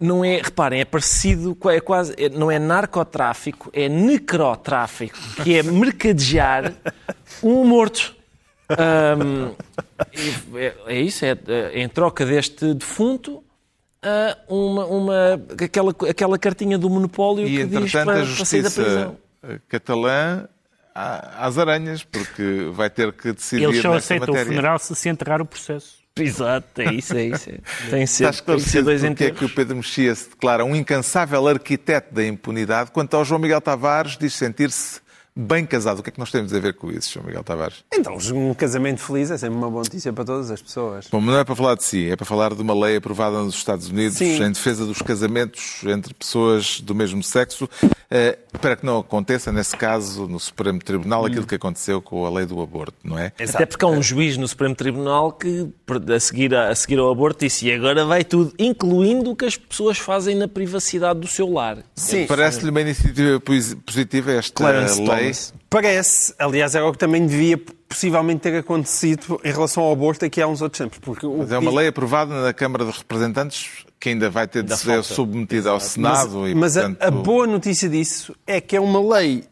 não é, reparem, é parecido, é quase, é- não é narcotráfico, é necrotráfico, que é mercadejar um morto. E é, é isso, é, é em troca deste defunto, ah, uma, uma, aquela, aquela cartinha do monopólio E, que diz para, a para sair da catalã às aranhas, porque vai ter que decidir Eles só aceitam o matéria. funeral se se enterrar o processo. Exato, é isso, é isso. é. Tem que ser, Está tem que ser esclarecido dois porque é que o Pedro Mexia se declara um incansável arquiteto da impunidade, quanto ao João Miguel Tavares diz sentir-se bem casado. O que é que nós temos a ver com isso, João Miguel Tavares? Então, um casamento feliz é sempre uma boa notícia para todas as pessoas. Bom, mas não é para falar de si, é para falar de uma lei aprovada nos Estados Unidos Sim. em defesa dos casamentos entre pessoas do mesmo sexo, eh, para que não aconteça, nesse caso, no Supremo Tribunal, aquilo que aconteceu com a lei do aborto, não é? Até porque há um juiz no Supremo Tribunal que, a seguir, a seguir ao aborto, disse e agora vai tudo, incluindo o que as pessoas fazem na privacidade do seu lar. Sim. Parece-lhe uma iniciativa posi- positiva esta Clarence lei? Thomas. Parece, aliás, era o que também devia possivelmente ter acontecido em relação ao aborto aqui há uns outros tempos. Porque o Mas é uma lei aprovada na Câmara dos Representantes que ainda vai ter de ser falta. submetida ao Senado. e, Mas a- portanto, a, boa notícia disso é que é uma lei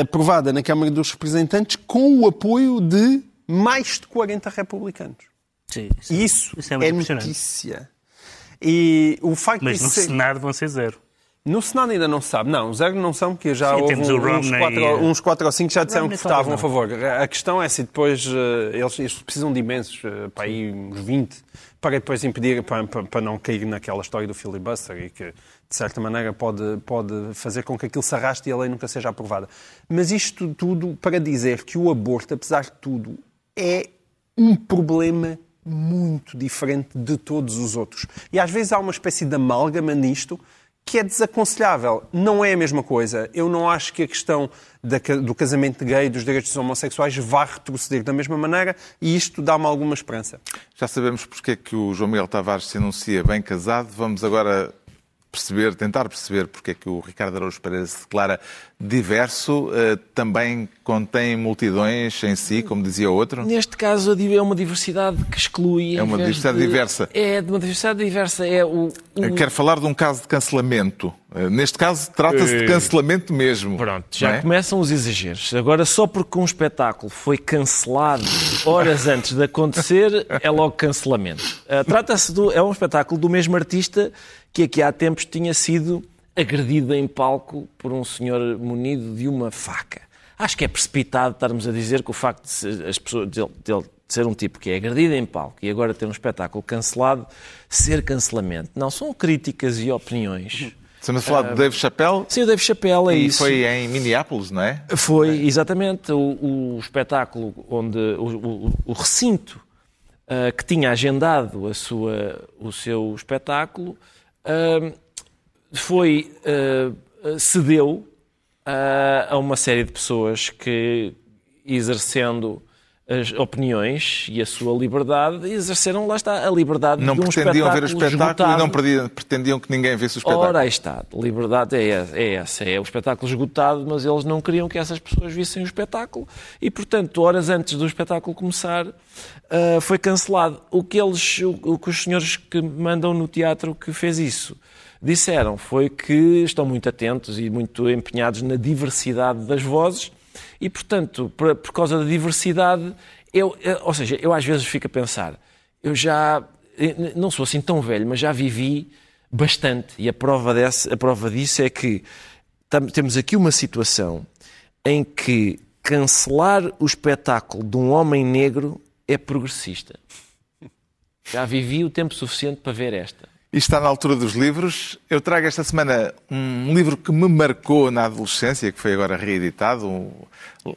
aprovada na Câmara dos Representantes com o apoio de mais de 40 republicanos. Sim, E isso, Isso é é, notícia. E o facto Mas de no ser... Senado vão ser zero. No Senado ainda não se sabe. Não, zero não são, porque já Sim, houve temos o uns, Romney quatro, e- uns quatro ou cinco que já disseram Romney que votavam a favor. A questão é se depois eh, eles, eles precisam de imensos, eh, para aí uns 20, para depois impedir, para, para, para não cair naquela história do filibuster e que, de certa maneira, pode, pode fazer com que aquilo se arraste e a lei nunca seja aprovada. Mas isto tudo para dizer que o aborto, apesar de tudo, é um problema muito diferente de todos os outros. E às vezes há uma espécie de amálgama nisto que é desaconselhável. Não é a mesma coisa. Eu não acho que a questão da do casamento gay, dos direitos dos homossexuais, vá retroceder da mesma maneira e isto dá-me alguma esperança. Já sabemos porque é que o João Miguel Tavares se anuncia bem casado. Vamos agora perceber, tentar perceber porque é que o Ricardo Araújo Pereira se declara diverso. Eh, também contém multidões em si, como dizia outro. Neste caso, é uma diversidade que exclui. É uma diversidade de- diversa. É de uma diversidade diversa. É o, o- Eu Quero falar de um caso de cancelamento. Eh, Neste caso, trata-se de cancelamento mesmo. Pronto, já é? começam os exageros. Agora, só porque um espetáculo foi cancelado horas antes de acontecer, é logo cancelamento. Ah, Trata-se do. É um espetáculo do mesmo artista que aqui há tempos tinha sido agredido em palco por um senhor munido de uma faca. Acho que é precipitado estarmos a dizer que o facto de, ser, as pessoas, de, de, de ser um tipo que é agredido em palco e agora ter um espetáculo cancelado, ser cancelamento. Não, são críticas e opiniões. Estamos a falar de Dave Chappelle. Sim, o Dave Chappelle é e isso. foi em Minneapolis, não é? Foi, exatamente, o, o espetáculo onde o, o, o recinto uh, que tinha agendado a sua, o seu espetáculo uh, foi uh, cedeu a uma série de pessoas que exercendo as opiniões e a sua liberdade exerceram, lá está, a liberdade não de um pretendiam ver o espetáculo esgotado. e não pretendiam, pretendiam que ninguém visse o espetáculo. Ora, aí está. Liberdade é, é essa. É o espetáculo esgotado, mas eles não queriam que essas pessoas vissem o espetáculo e, portanto, horas antes do espetáculo começar, uh, foi cancelado. O que, eles, o, o que os senhores que mandam no teatro que fez isso disseram foi que estão muito atentos e muito empenhados na diversidade das vozes e, portanto, por, por causa da diversidade, eu, eu, ou seja, eu às vezes fico a pensar, eu já não sou assim tão velho, mas já vivi bastante. E a prova, desse, a prova disso é que temos aqui uma situação em que cancelar o espetáculo de um homem negro é progressista. Já vivi o tempo suficiente para ver esta. Está na altura dos livros. Eu trago esta semana um livro que me marcou na adolescência, que foi agora reeditado. Um,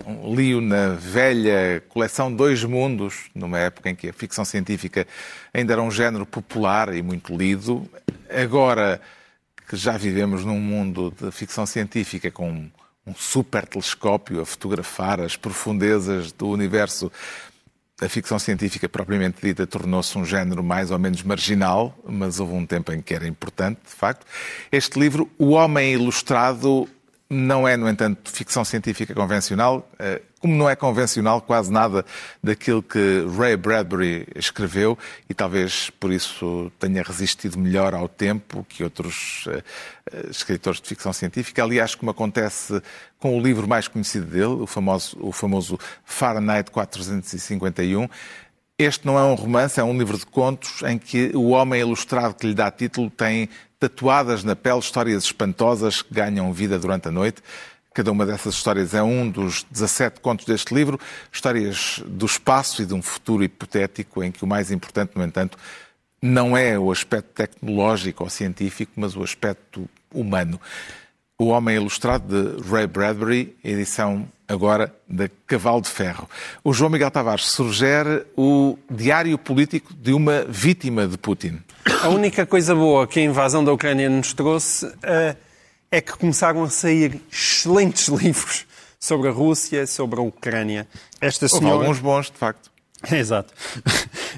um, li-o na velha coleção Dois Mundos, numa época em que a ficção científica ainda era um género popular e muito lido. Agora que já vivemos num mundo de ficção científica com um super telescópio a fotografar as profundezas do universo a ficção científica propriamente dita tornou-se um género mais ou menos marginal, mas houve um tempo em que era importante, de facto. Este livro, O Homem Ilustrado, não é, no entanto, ficção científica convencional, eh, como não é convencional quase nada daquilo que Ray Bradbury escreveu e talvez por isso tenha resistido melhor ao tempo que outros eh, eh, escritores de ficção científica. Aliás, como acontece com o livro mais conhecido dele, o famoso, o famoso Fahrenheit 451, este não é um romance, é um livro de contos em que o homem ilustrado que lhe dá título tem tatuadas na pele histórias espantosas que ganham vida durante a noite. Cada uma dessas histórias é um dos 17 contos deste livro, histórias do espaço e de um futuro hipotético em que o mais importante, no entanto, não é o aspecto tecnológico ou científico, mas o aspecto humano. O Homem Ilustrado de Ray Bradbury, edição agora da Cavalo de Ferro. O João Miguel Tavares sugere o diário político de uma vítima de Putin. A única coisa boa que a invasão da Ucrânia nos trouxe uh, é que começaram a sair excelentes livros sobre a Rússia, sobre a Ucrânia. Esta senhora... Houve alguns bons, de facto. Exato.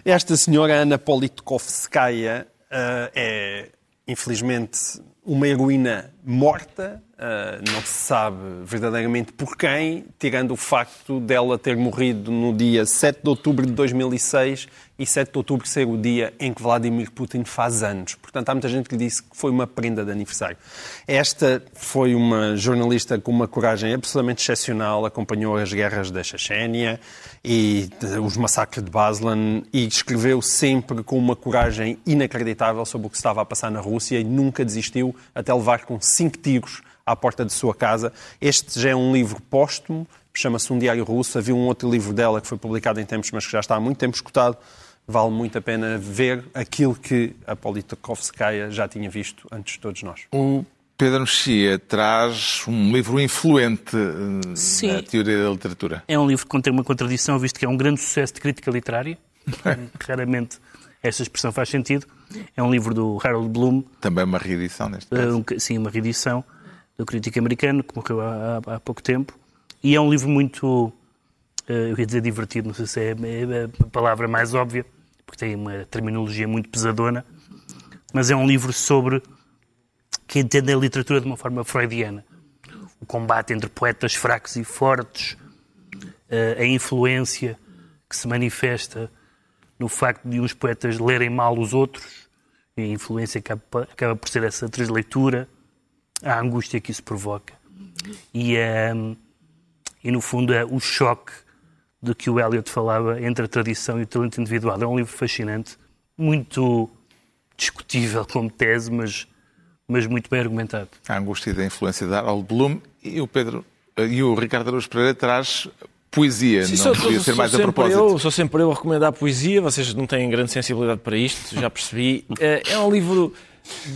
Esta senhora, Ana Politkovskaya, uh, é, infelizmente, uma heroína morta, uh, não se sabe verdadeiramente por quem, tirando o facto dela ter morrido no dia 7 de outubro de 2006 e 7 de outubro ser o dia em que Vladimir Putin faz anos. Portanto, há muita gente que disse que foi uma prenda de aniversário. Esta foi uma jornalista com uma coragem absolutamente excepcional, acompanhou as guerras da Chechênia e os massacres de Baslan e escreveu sempre com uma coragem inacreditável sobre o que estava a passar na Rússia e nunca desistiu até levar com cinco tiros à porta de sua casa. Este já é um livro póstumo, chama-se Um Diário Russo. Havia um outro livro dela que foi publicado em tempos, mas que já está há muito tempo escutado. Vale muito a pena ver aquilo que a Politkovskaya já tinha visto antes de todos nós. O Pedro Mexia traz um livro influente eh, Sim. na teoria da literatura. É um livro que contém uma contradição, visto que é um grande sucesso de crítica literária. Raramente essa expressão faz sentido. É um livro do Harold Bloom. Também uma reedição, neste caso. Uh, sim, uma reedição do crítico americano, que morreu há, há, pouco tempo. E é um livro muito, uh, eu ia dizer divertido, não sei se é, é a palavra mais óbvia, porque tem uma terminologia muito pesadona, mas é um livro sobre que entende a literatura de uma forma freudiana. O combate entre poetas fracos e fortes, uh, a influência que se manifesta no facto de uns poetas lerem mal os outros, e a influência acaba, acaba por ser essa transleitura, a angústia que isso provoca. E, um, e no fundo, é o choque de que o Eliot falava entre a tradição e o talento individual. É um livro fascinante, muito discutível como tese, mas, mas muito bem argumentado. A angústia da influência de Harold Bloom e o Pedro E o Ricardo Araújo Pereira traz poesia, Sim, não sou, podia sou- ser sou mais a sempre propósito. Eu, sou sempre eu a recomendar poesia, vocês não têm grande sensibilidade para isto, já percebi. Eh, É um livro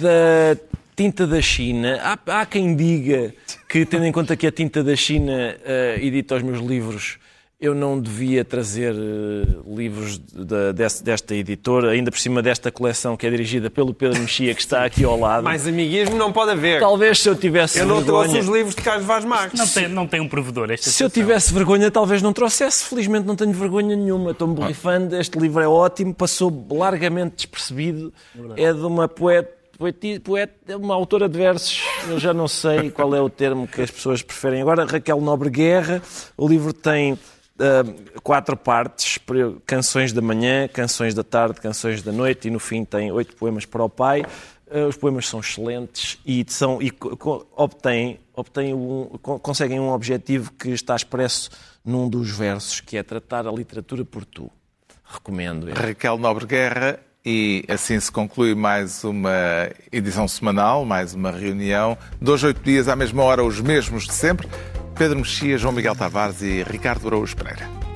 da tinta da China. Há, há quem diga que, tendo em conta que a tinta da China eh, edita os meus livros, eu não devia trazer eh, livros da- desse- desta editora, ainda por cima desta coleção que é dirigida pelo Pedro Mexia, que está aqui ao lado. Mais amiguismo não pode haver. Talvez se eu tivesse Eu não trouxe vergonha... os livros de Carlos Vaz Marques. Não tem, não tem um provedor. Esta Se eu situação. tivesse vergonha, talvez não trouxesse. Felizmente não tenho vergonha nenhuma. Estou-me borrifando. Este livro é ótimo, passou largamente despercebido. É de uma poeta, poeta, uma autora de versos. Eu já não sei qual é o termo que as pessoas preferem. Agora, Raquel Nobre Guerra. O livro tem ah, quatro partes: canções da manhã, canções da tarde, canções da noite e no fim tem oito poemas para o pai. Ah, Os poemas são excelentes e, são, e obtêm, obtêm um, co- conseguem um objetivo que está expresso num dos versos, que é tratar a literatura por tu. Recomendo. Raquel Nobre Guerra e assim se conclui mais uma edição semanal, mais uma reunião. Dois, oito dias à mesma hora, os mesmos de sempre. Pedro Mexia, João Miguel Tavares e Ricardo Araújo Pereira.